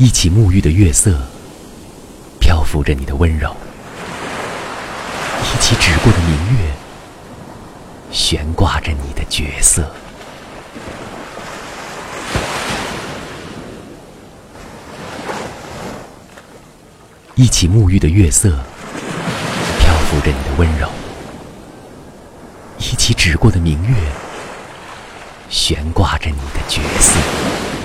一起沐浴的月色漂浮着你的温柔。一起指过的明月悬挂着你的角色。一起沐浴的月色漂浮着你的温柔。一起指过的明月悬挂着你的角色。